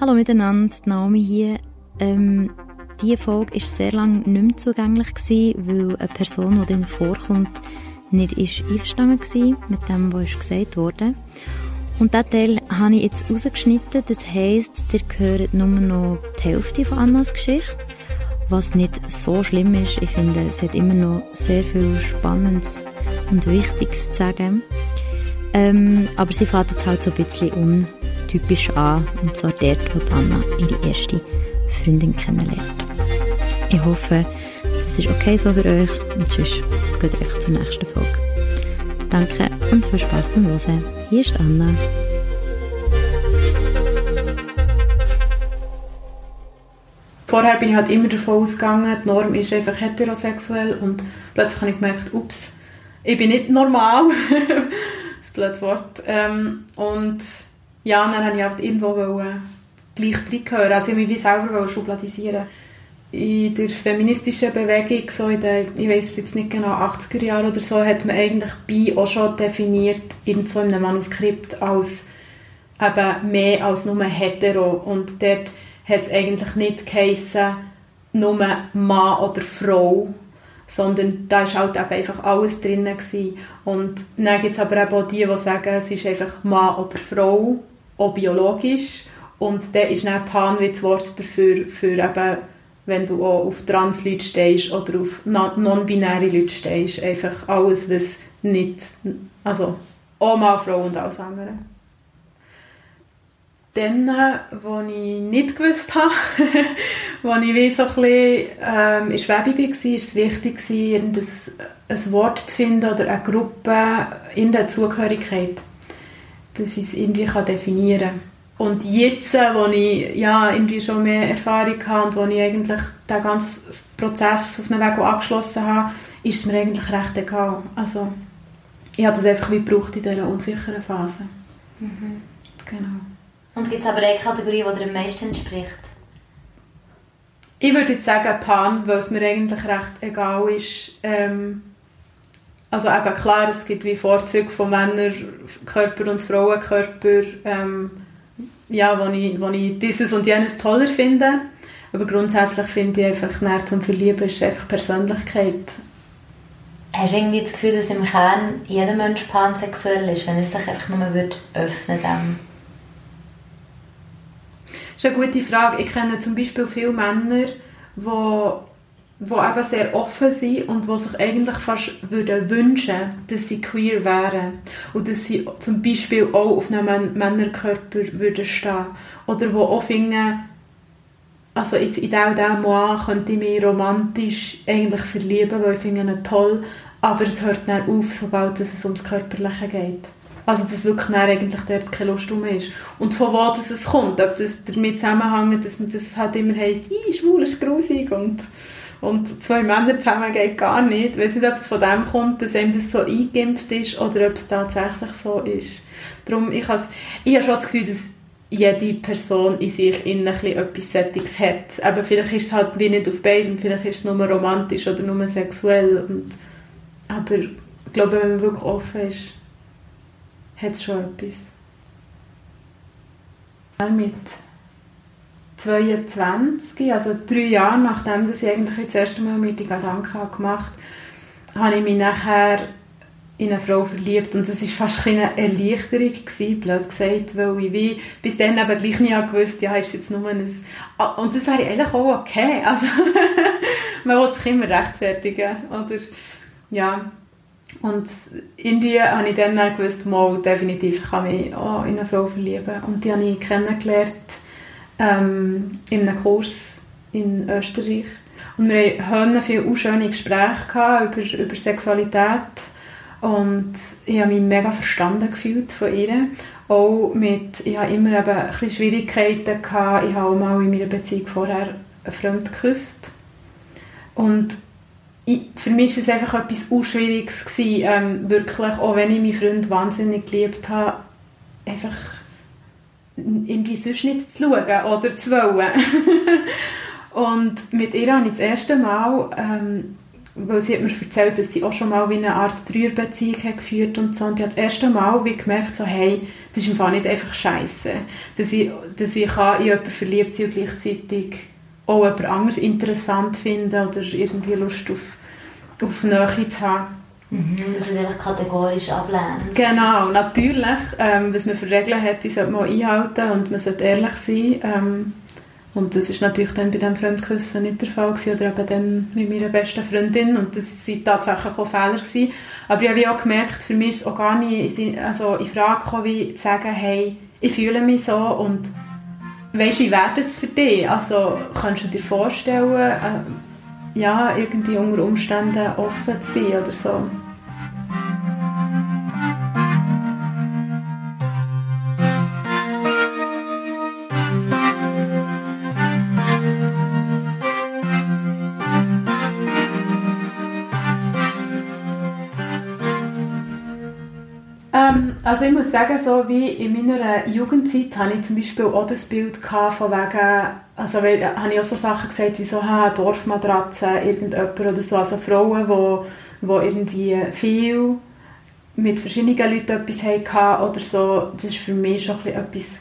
Hallo miteinander, Naomi hier. Ähm, diese Folge war sehr lange nicht mehr zugänglich, gewesen, weil eine Person, die darin vorkommt, nicht ist einverstanden war mit dem, was gesagt wurde. Und diesen Teil habe ich jetzt rausgeschnitten. Das heisst, ihr hört nur noch die Hälfte von Annas Geschichte. Was nicht so schlimm ist. Ich finde, es hat immer noch sehr viel Spannendes und Wichtiges zu sagen. Ähm, aber sie fängt jetzt halt so ein bisschen untypisch an. Und zwar dort, wo Anna ihre erste Freundin kennenlernt. Ich hoffe, das ist okay so für euch. Und sonst geht einfach zur nächsten Folge. Danke und viel Spaß beim Hören. Hier ist Anna. Vorher bin ich halt immer davon ausgegangen, die Norm ist einfach heterosexuell und plötzlich habe ich gemerkt, ups, ich bin nicht normal. das blödes Wort. Ähm, und ja, dann habe ich halt irgendwo wollen, gleich reingehören. Also ich mich wie selber schubladisieren in der feministischen Bewegung, so in den, ich weiß jetzt nicht genau, 80er Jahren oder so, hat man eigentlich bi auch schon definiert in so einem Manuskript als eben mehr als nur hetero. Und dort hat es eigentlich nicht geheissen, nur Mann oder Frau, sondern da war halt eben einfach alles drin. Gewesen. Und dann gibt es aber eben auch die, die sagen, es ist einfach Mann oder Frau, auch biologisch. Und dann ist dann Pan wie das Wort dafür, für eben wenn du auch auf Trans-Leute stehst oder auf non-binäre Leute stehst. Einfach alles, was nicht, also auch mal Frau und alles andere. Dann, äh, wo ich nicht gewusst habe, wo ich wie so ein bisschen ähm, in war, war es wichtig, ein, ein Wort zu finden oder eine Gruppe in der Zugehörigkeit, dass ich es irgendwie definieren kann. Und jetzt, äh, wo ich ja, irgendwie schon mehr Erfahrung habe und wo ich eigentlich den ganzen Prozess auf einem Weg abgeschlossen habe, ist es mir eigentlich recht egal. Also, ich habe das einfach wie gebraucht in dieser unsicheren Phase. Mhm. Genau. Und gibt es aber eine Kategorie, die dir am meisten entspricht? Ich würde jetzt sagen Pan, weil es mir eigentlich recht egal ist. Ähm, also eben klar, es gibt wie Vorzüge von Männerkörper und Frauenkörper. Ähm, ja, wo ich, wo ich dieses und jenes toller finde. Aber grundsätzlich finde ich einfach, näher zum Verlieben ist einfach Persönlichkeit. Hast du irgendwie das Gefühl, dass im Kern jeder Mensch pansexuell ist, wenn er sich einfach nur wird öffnen würde? Das ist eine gute Frage. Ich kenne zum Beispiel viele Männer, die die eben sehr offen sind und die sich eigentlich fast würden wünschen, dass sie queer wären und dass sie zum Beispiel auch auf einem Männerkörper würden stehen oder die auch finden, also in diesem Mois könnte ich mich romantisch eigentlich verlieben, weil ich finde ihn toll, aber es hört dann auf, sobald es ums Körperliche geht. Also dass wirklich dann eigentlich dort keine Lust mehr ist. Und von wo das es kommt, ob das damit zusammenhängt, dass das halt immer heisst, schwul ist grusig und und zwei Männer zusammen geht gar nicht. Ich weiß nicht, ob es von dem kommt, dass einem das so eingeimpft ist oder ob es tatsächlich so ist. Darum, ich, has, ich habe schon das Gefühl, dass jede Person in sich in etwas Sättiges hat. Aber vielleicht ist es halt wie nicht auf beiden, vielleicht ist es nur romantisch oder nur sexuell. Und, aber ich glaube, wenn man wirklich offen ist, hat es schon etwas. Mit 22, also drei Jahre nachdem ich eigentlich das erste Mal die Gedanken gemacht habe, habe ich mich nachher in eine Frau verliebt. Und das war fast eine Erleichterung gewesen, blöd gesagt, weil ich wie bis dann eben gleich nicht gewusst, ja, ist jetzt nur ein... Und das wäre eigentlich auch okay, also man will sich immer rechtfertigen, oder? Ja, und irgendwie habe ich dann gewusst, mal, definitiv kann ich mich auch in eine Frau verlieben. Und die habe ich kennengelernt ähm, in einem Kurs in Österreich. Und wir hatten viele schöne Gespräche über, über Sexualität. Und ich habe mich mega verstanden gefühlt von ihr. Auch mit, ich hatte immer eben ein bisschen Schwierigkeiten. Gehabt. Ich habe auch mal in meiner Beziehung vorher fremd geküsst. Und ich, für mich war es einfach etwas Unschwieriges, ähm, wirklich, auch wenn ich meinen Freund wahnsinnig geliebt habe, einfach irgendwie sonst nicht zu schauen oder zu wollen. und mit ihr habe ich das erste Mal ähm, weil sie hat mir erzählt, dass sie auch schon mal wie eine Art Dreierbeziehung hat geführt und so. Und ich habe das erste Mal wie gemerkt, so, hey, das ist im Fall nicht einfach scheiße. Dass ich, dass ich kann in jemanden verliebt sein und gleichzeitig auch jemand anderes interessant finden oder irgendwie Lust auf, auf Nähe zu haben. Mhm, dass du einfach kategorisch ablehnen. Genau, natürlich. Ähm, was man für Regeln hat, die sollte man einhalten und man sollte ehrlich sein. Ähm, und das ist natürlich dann bei diesem Fremdküssen nicht der Fall gewesen, oder eben dann mit meiner besten Freundin und das waren tatsächlich auch Fehler gewesen. Aber ich habe auch gemerkt, für mich ist es auch gar nicht also in Frage gekommen, wie zu sagen, hey, ich fühle mich so und weisst wie wäre das für dich? Also kannst du dir vorstellen, äh, ja, irgendwie unter Umständen offen zu sein oder so? Ähm, also ich muss sagen, so wie in meiner Jugendzeit hatte ich zum Beispiel auch das Bild von wegen, also weil, äh, habe ich auch so Sachen gesagt wie so, ha, Dorfmatratze, irgendjemand oder so, also Frauen, die, die irgendwie viel mit verschiedenen Leuten etwas hatten oder so, das war für mich schon ein etwas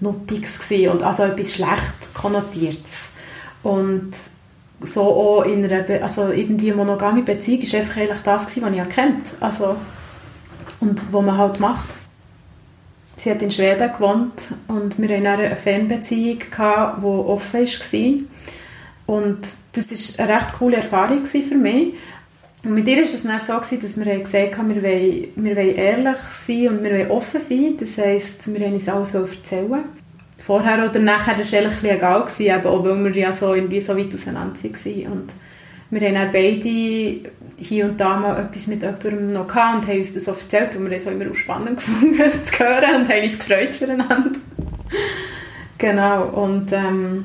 Nuttiges gewesen und also etwas schlecht konnotiertes. Und so auch in einer, Be also irgendwie monogame Beziehung ist einfach eigentlich das gewesen, was ich erkannt also und was man halt macht. Sie hat in Schweden gewohnt und wir hatten eine Fernbeziehung, die offen war. Und das war eine recht coole Erfahrung für mich. Und mit ihr war es dann so, dass wir gesagt haben, wir wollen, wir wollen ehrlich sein und wir wollen offen sein. Das heisst, wir wollen uns alles erzählen. Vorher oder nachher war es eigentlich egal, gewesen, auch weil wir ja so, irgendwie so weit auseinander waren. Wir haben beide hier und da mal etwas mit jemandem noch gehabt und haben uns das so erzählt und wir haben es auch immer spannend gefunden, es zu hören und haben uns gefreut füreinander. genau, und ähm,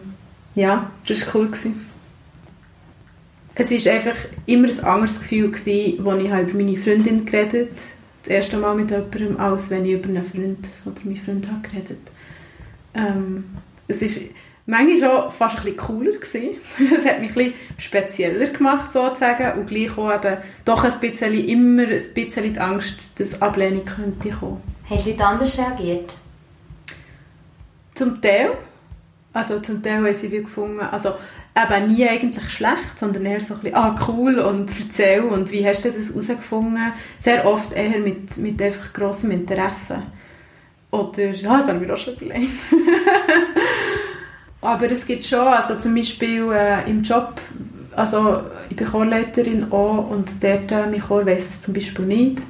ja, das war cool. Gewesen. Es war einfach immer ein anderes Gefühl, gewesen, als ich über meine Freundin geredet habe. Das erste Mal mit jemandem, als wenn ich über einen Freund oder meinen Freund habe geredet ähm, Es ist manchmal schon fast ein bisschen cooler gewesen. Es hat mich ein bisschen spezieller gemacht, sozusagen, und gleich auch eben doch ein bisschen, immer ein bisschen die Angst, dass Ablehnung könnte kommen. Haben die Leute anders reagiert? Zum Teil. Also zum Teil haben sie wie gefunden, also eben nie eigentlich schlecht, sondern eher so ein bisschen, ah cool und erzähl und wie hast du das herausgefunden? Sehr oft eher mit, mit einfach grossem Interesse. Oder, ja, das haben wir auch schon überlegt. Aber es gibt schon, also zum Beispiel äh, im Job, also ich bin Chorleiterin auch und dort, äh, mein Chor weiss es zum Beispiel nicht.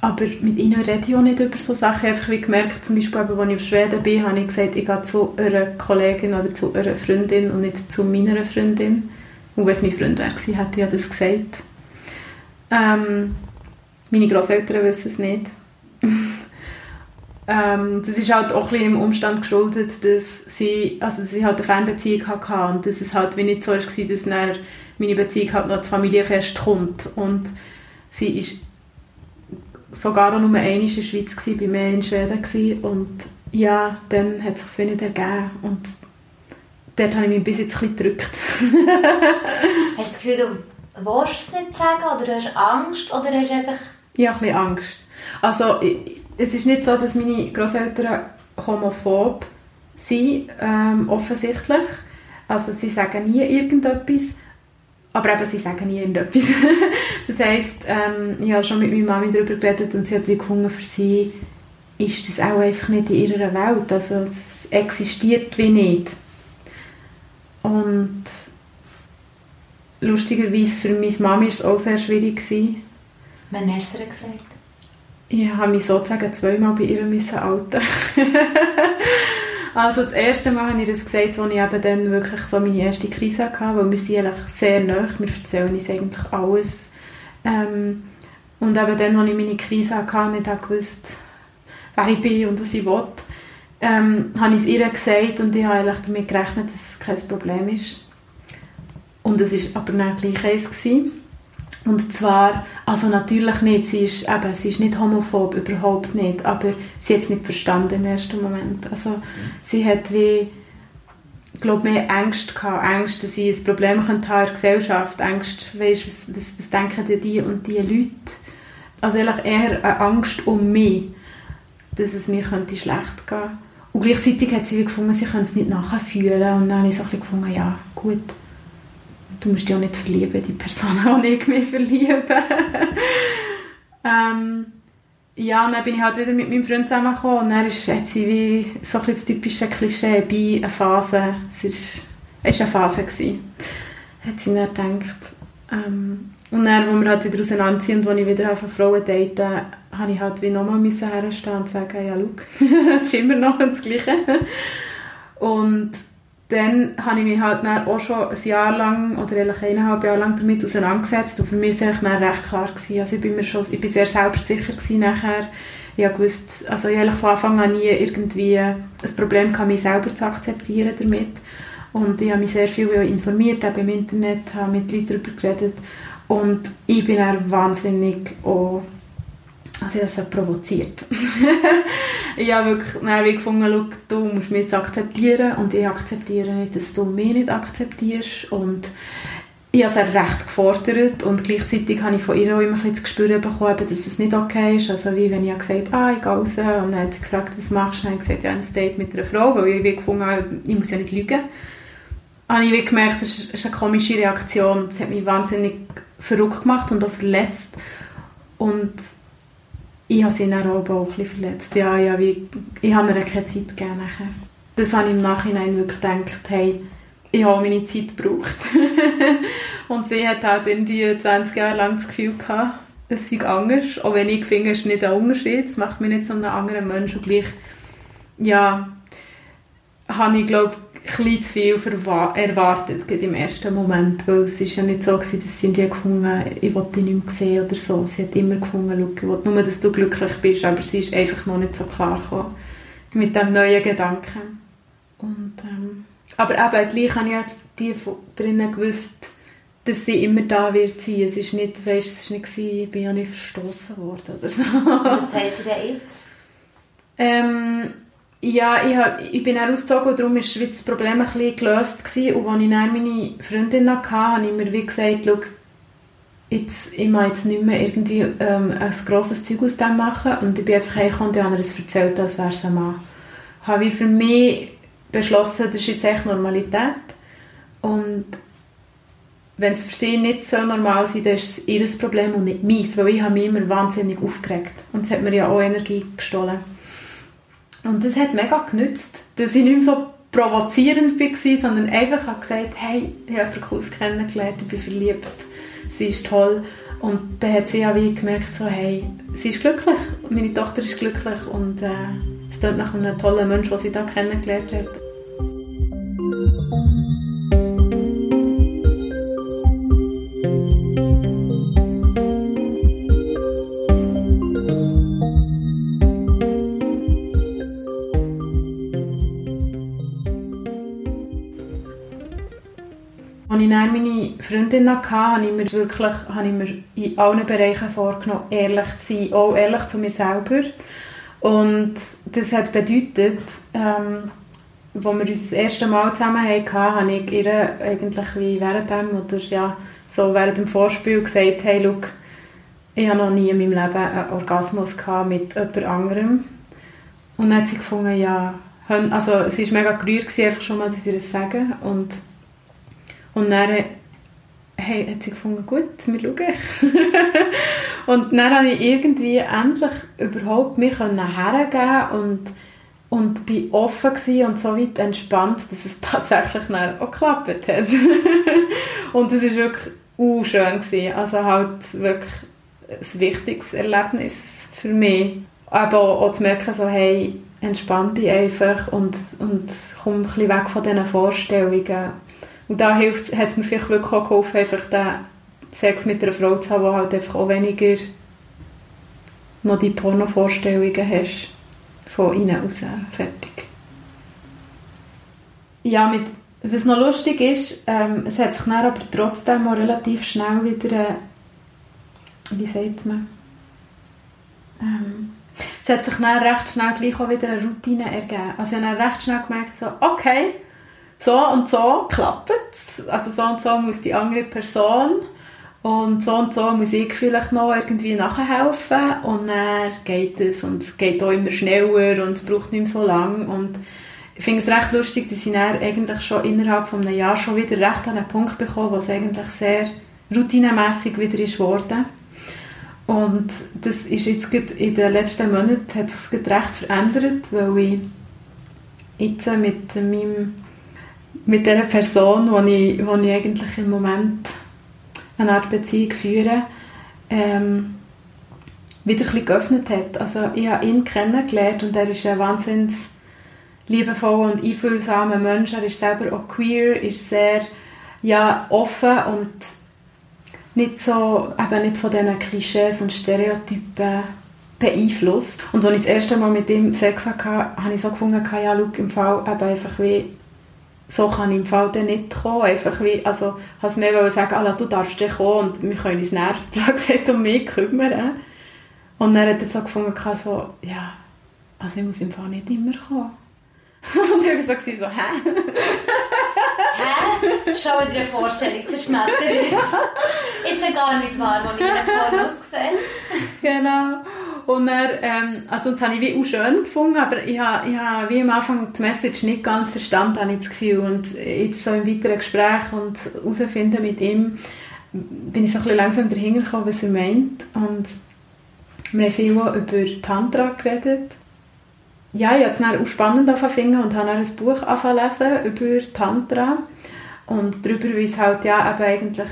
Aber mit ihnen rede ich auch nicht über so Sachen. Einfach wie gemerkt, zum Beispiel, als ich auf Schweden bin, habe ich gesagt, ich gehe zu einer Kollegin oder zu einer Freundin und nicht zu meiner Freundin. Und wenn es mein Freund wäre, hätte ich das gesagt. Ähm, meine Großeltern wissen es nicht. Ähm, das ist halt auch ein bisschen im Umstand geschuldet, dass sie, also dass ich halt eine Fernbeziehung hatte und dass es halt wie nicht so war, dass dann meine Beziehung halt noch ins Familienfest kommt. Und sie ist sogar auch nur einmal in der Schweiz gewesen, bei mir in Schweden gewesen. und ja, dann hat es sich nicht ergeben und dort habe ich mich bis jetzt ein bisschen gedrückt. hast du das Gefühl, du willst es nicht sagen oder hast du Angst oder hast du einfach... Ja, ein bisschen Angst. Also ich, es ist nicht so, dass meine Großeltern homophob sind, ähm, offensichtlich. Also sie sagen nie irgendetwas, aber eben, sie sagen nie irgendetwas. das heisst, ähm, ich habe schon mit meiner Mami darüber geredet und sie hat wie gefunden, für sie ist das auch einfach nicht in ihrer Welt. Also es existiert wie nicht. Und lustigerweise für meine Mami war es auch sehr schwierig. Wann hast du es gesagt? Ich habe mich sozusagen zweimal bei ihr müssen outen. also das erste Mal habe ich das gesagt, als ich eben dann wirklich so meine erste Krise hatte, weil wir sind eigentlich sehr nah, wir erzählen uns eigentlich alles. Ähm, und eben dann, als ich meine Krise hatte nicht gewusst, wer ich bin und was ich will, ähm, habe ich es ihr gesagt und ich habe eigentlich damit gerechnet, dass es kein Problem ist. Und es war aber dann gleich eins. Gewesen. Und zwar, also natürlich nicht, sie ist, eben, sie ist nicht homophob, überhaupt nicht, aber sie hat es nicht verstanden im ersten Moment. Also sie hat wie, glaube mehr Ängste gehabt. Ängste, dass ich ein Problem könnte haben in der Gesellschaft. Ängste, weißt, was, was, was denken die und die Leute? Also eher eine Angst um mich, dass es mir könnte schlecht gehen könnte. Und gleichzeitig hat sie gefunden, sie können es nicht nachfühlen. Und dann habe ich so ein bisschen gefunden, ja, gut, du musst dich auch nicht verlieben, die Person, die ich mich verliebe. ähm, ja, und dann bin ich halt wieder mit meinem Freund zusammengekommen und dann ist, hat sie wie so ein das typische Klischee bei einer Phase, es ist, es war eine Phase, gewesen, hat sie dann gedacht. Ähm, und dann, als wir halt wieder auseinanderziehen und als ich wieder auf Frauen date, habe ich halt wie nochmal herstehen und sagen, ja, schau, das ist immer noch das Gleiche. Und dann habe ich mich halt auch schon ein Jahr lang oder eigentlich eineinhalb Jahre lang damit auseinandergesetzt und für mich war es dann recht klar gewesen. Also ich bin mir schon, ich bin sehr selbstsicher gewesen nachher. Ich gewusst, also ich von Anfang an nie irgendwie ein Problem gehabt, mich selber zu akzeptieren damit. Und ich habe mich sehr viel informiert, auch im Internet, habe mit Leuten darüber geredet und ich bin dann wahnsinnig auch also ich habe es provoziert. ich habe wirklich dann wie gefunden, du musst mich jetzt akzeptieren und ich akzeptiere nicht, dass du mich nicht akzeptierst und ich habe es recht gefordert und gleichzeitig habe ich von ihr auch immer ein das Gespür bekommen, dass es nicht okay ist. Also wie wenn ich gesagt habe, ah, ich gehe raus und dann hat sie gefragt, was machst du? Und ich habe gesagt, ja, ein Date mit einer Frau, weil ich wie gefunden habe, ich muss ja nicht lügen. Habe ich gemerkt, das ist eine komische Reaktion. Das hat mich wahnsinnig verrückt gemacht und auch verletzt. Und ich habe sie dann auch, ein bisschen verletzt. Ja, ja, wie, ich habe ihr keine Zeit gegeben. Das habe ich im Nachhinein wirklich gedacht, hey, ich habe meine Zeit gebraucht. und sie hat halt irgendwie 20 Jahre lang das Gefühl gehabt, es sei anders. Auch wenn ich finde, es ist nicht ein Unterschied. Es macht mich nicht zu einem anderen Menschen. Und gleich, ja, habe ich, glaube bisschen zu viel erwartet, im ersten Moment, weil es ist ja nicht so gewesen, dass sie irgendwie gefunden ich wollte dich nicht mehr sehen oder so. Sie hat immer gefunden, ich will nur, dass du glücklich bist, aber sie ist einfach noch nicht so klar gekommen mit dem neuen Gedanken. Und, ähm, aber eben, gleich habe ich ja die drinnen gewusst, dass sie immer da wird sein. Es ist nicht, weißt, es ist nicht gewesen, ich bin ja nicht verstoßen worden oder so. Was sagt sie denn jetzt? Ähm, ja, ich, hab, ich bin auch ausgezogen darum war das Problem ein bisschen gelöst. Gewesen. Und als ich dann meine Freundin hatte, habe ich mir wie gesagt, schau, jetzt, ich mache jetzt nicht mehr irgendwie ähm, ein grosses Zeug aus dem machen. Und ich bin einfach hergekommen und habe es erzählt, als wäre es ein Mann. Habe ich für mich beschlossen, das ist jetzt echt Normalität. Und wenn es für sie nicht so normal ist, dann ist es ihr Problem und nicht meins, weil ich habe mich immer wahnsinnig aufgeregt. Und es hat mir ja auch Energie gestohlen. Und das hat mega genützt, dass ich nicht mehr so provozierend war, sondern einfach habe gesagt, hey, ich habe Kurs kennengelernt, ich bin verliebt, sie ist toll. Und dann hat sie ja gemerkt, so, hey, sie ist glücklich, meine Tochter ist glücklich und äh, es klingt nach einem tollen Menschen, den sie da kennengelernt hat. Freundin hatte, habe ich mir wirklich habe ich mir in allen Bereichen vorgenommen, ehrlich zu sein, auch ehrlich zu mir selber. Und das hat bedeutet, ähm, wir uns das erste Mal zusammen hatten, habe ich ihr eigentlich wie während dem oder ja, so während dem Vorspiel gesagt, hey, look, ich habe noch nie in meinem Leben einen Orgasmus gehabt mit jemand anderem. Und dann hat sie gefunden, ja, also sie war mega gerührt, einfach schon mal, dass ich das sagen. Und, und dann hey, hat sie gefunden, gut, wir schauen. und dann habe ich irgendwie endlich überhaupt mich hergeben und und bin offen und so weit entspannt, dass es tatsächlich dann auch geklappt hat. und es war wirklich uh, schön gewesen. Also halt wirklich ein wichtiges Erlebnis für mich. Aber auch zu merken, so, hey, entspann dich einfach und, und komm ein bisschen weg von diesen Vorstellungen und da hat es mir vielleicht wirklich auch geholfen, einfach den Sex mit einer Frau zu haben, wo halt einfach auch weniger noch die Porno-Vorstellungen hast von innen raus. Fertig. Ja, mit, was noch lustig ist, ähm, es hat sich dann aber trotzdem auch relativ schnell wieder, äh, wie sagt man, ähm, es hat sich dann recht schnell gleich auch wieder eine Routine ergeben. Also ich habe dann recht schnell gemerkt, so, okay, so und so klappt es. Also so und so muss die andere Person und so und so muss ich vielleicht noch irgendwie nachhelfen und dann geht es und es geht auch immer schneller und es braucht nicht mehr so lange und ich finde es recht lustig, dass ich eigentlich schon innerhalb von einem Jahr schon wieder recht an einen Punkt bekomme, wo es eigentlich sehr routinemässig wieder ist worden. Und das ist jetzt in den letzten Monaten hat sich recht verändert, weil ich jetzt mit meinem mit der Person, wo ich, ich eigentlich im Moment eine Art Beziehung führe, ähm, wieder ein geöffnet hat. Also ich habe ihn kennengelernt und er ist ein wahnsinnig liebevoller und einfühlsamer Mensch. Er ist selber auch queer, ist sehr ja, offen und nicht so, eben nicht von diesen Klischees und Stereotypen beeinflusst. Und als ich das erste Mal mit ihm Sex hatte, habe ich so gefunden, ja, schau, im Fall eben einfach wie, so kann ich im Fall dann nicht kommen. Einfach wie, also, habe es mehr sagen, ah, du darfst dann kommen und wir können uns nächstes um mich kümmern. Und dann hat er so gefunden, so, ja, also ich muss im Fall nicht immer kommen. Und ich war so, so hä? hä? Schau dir eine Vorstellung, zerschmettert. ist ja gar nicht wahr, was ich in den Pornos gesehen Genau. Und dann, ähm, also das habe ich wie auch schön gefunden, aber ich habe, ich habe wie am Anfang die Message nicht ganz verstanden, habe ich das Gefühl. Und jetzt so im weiteren Gespräch und herausfinden mit ihm, bin ich so ein bisschen langsam dahinter gekommen, was er meint. Und wir haben viel über Tantra geredet ja, ich habe es dann auch spannend angefangen und habe dann ein Buch angefangen über Tantra und darüber, wie es halt ja eben eigentlich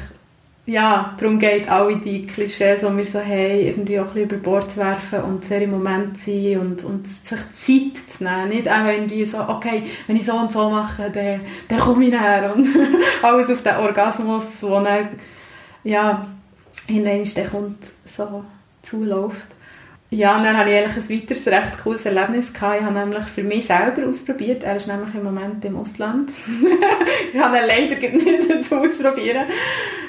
ja, darum geht, alle die Klischees, die wir so haben, irgendwie auch ein über Bord zu werfen und sehr im Moment zu sein und, und sich Zeit zu nehmen. Nicht auch irgendwie so, okay, wenn ich so und so mache, dann, dann komme ich näher und alles auf den Orgasmus, wo dann, ja, hinein dann kommt, so zuläuft. Ja, und dann hatte ich eigentlich ein weiteres recht cooles Erlebnis. Gehabt. Ich habe nämlich für mich selber ausprobiert. Er ist nämlich im Moment im Ausland. ich habe ihn leider nicht ausprobieren.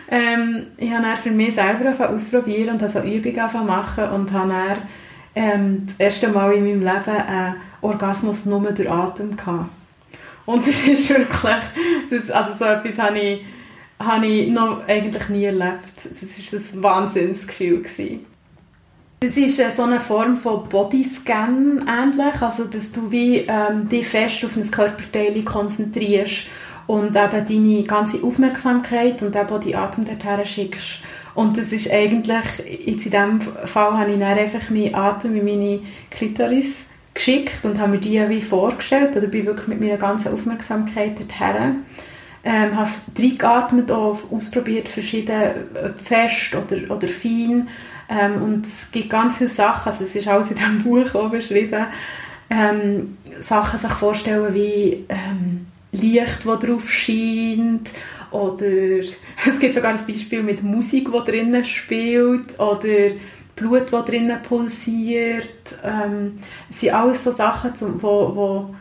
Ähm, ich habe dann für mich selber ausprobieren und habe so Übungen machen und habe dann ähm, das erste Mal in meinem Leben einen Orgasmus nur durch Atem gehabt. Und das ist wirklich, das, also so etwas habe ich, habe ich noch eigentlich nie erlebt. Das war ein Wahnsinnsgefühl. Gewesen. Das ist so eine Form von Bodyscan ähnlich, also dass du wie ähm, dich fest auf ein Körperteil konzentrierst und eben deine ganze Aufmerksamkeit und eben auch die Atem dorthin schickst. Und das ist eigentlich, jetzt in diesem Fall habe ich dann einfach meinen Atem in meine Klitoris geschickt und habe mir die wie vorgestellt oder bin wirklich mit meiner ganzen Aufmerksamkeit dorthin. Ähm, habe reingeatmet, auch ausprobiert, verschiedene fest oder, oder fein ähm, und es gibt ganz viele Sachen, also es ist alles in diesem Buch auch beschrieben, ähm, Sachen sich vorstellen wie ähm, Licht, das drauf scheint oder es gibt sogar ein Beispiel mit Musik, die drinnen spielt oder Blut, das drinnen pulsiert. Ähm, es sind alles so Sachen, zum, wo, wo,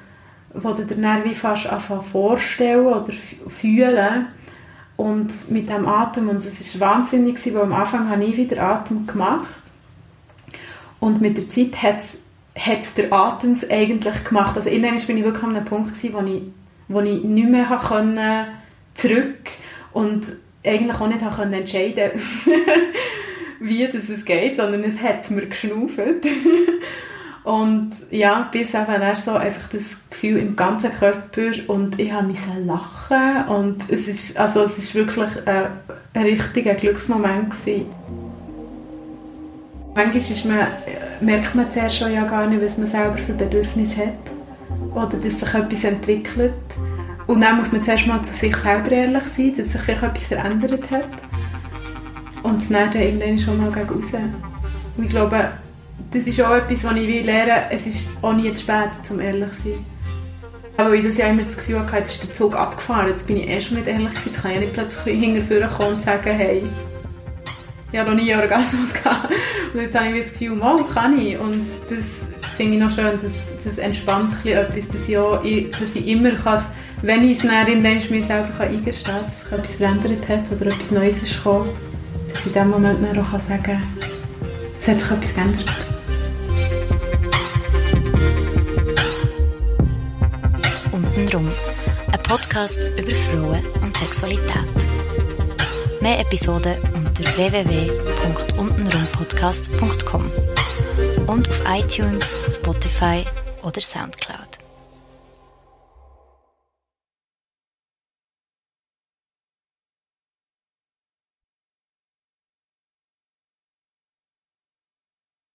wo du dir fast vorstellen oder fühlen und mit dem Atem und es war wahnsinnig weil am Anfang habe ich wieder Atem gemacht und mit der Zeit hat's, hat der Atem es eigentlich gemacht. Also irgendwann bin ich wirklich an einem Punkt gewesen, wo ich, wo ich nicht mehr können, zurück und eigentlich auch nicht können entscheiden wie das es geht, sondern es hat mir geschnauft. Und ja, bis eben so einfach das Gefühl im ganzen Körper und ich habe müssen lachen und es ist, also es ist wirklich ein, ein richtiger Glücksmoment gewesen. Manchmal ist man, merkt man zuerst schon ja gar nicht, was man selber für Bedürfnisse hat oder dass sich etwas entwickelt. Und dann muss man zuerst mal zu sich selber ehrlich sein, dass sich vielleicht etwas verändert hat. Und dann irgendwann schon mal gegen raus. Und ich glaube, das ist auch etwas, was ich will lernen Es ist auch nie zu spät, um ehrlich zu sein. Aber ich das ja immer das Gefühl hatte, jetzt ist der Zug abgefahren, jetzt bin ich eh schon nicht ehrlich gewesen. Ich kann ja nicht plötzlich hinterher kommen und sagen, hey, ich habe noch nie Orgasmus gehabt. Und jetzt habe ich das Gefühl, mal, kann ich. Und das finde ich noch schön, das, das entspannt etwas, dass ich, auch, dass ich immer kann, wenn ich es dann irgendwann mir selber kann eingestehen kann, dass sich etwas verändert hat oder etwas Neues ist gekommen, dass ich in dem Moment auch sagen kann, es hat sich etwas geändert. Untenrum. Ein Podcast über Frauen und Sexualität. Mehr Episoden unter www.untenrumpodcast.com und auf iTunes, Spotify oder Soundcloud.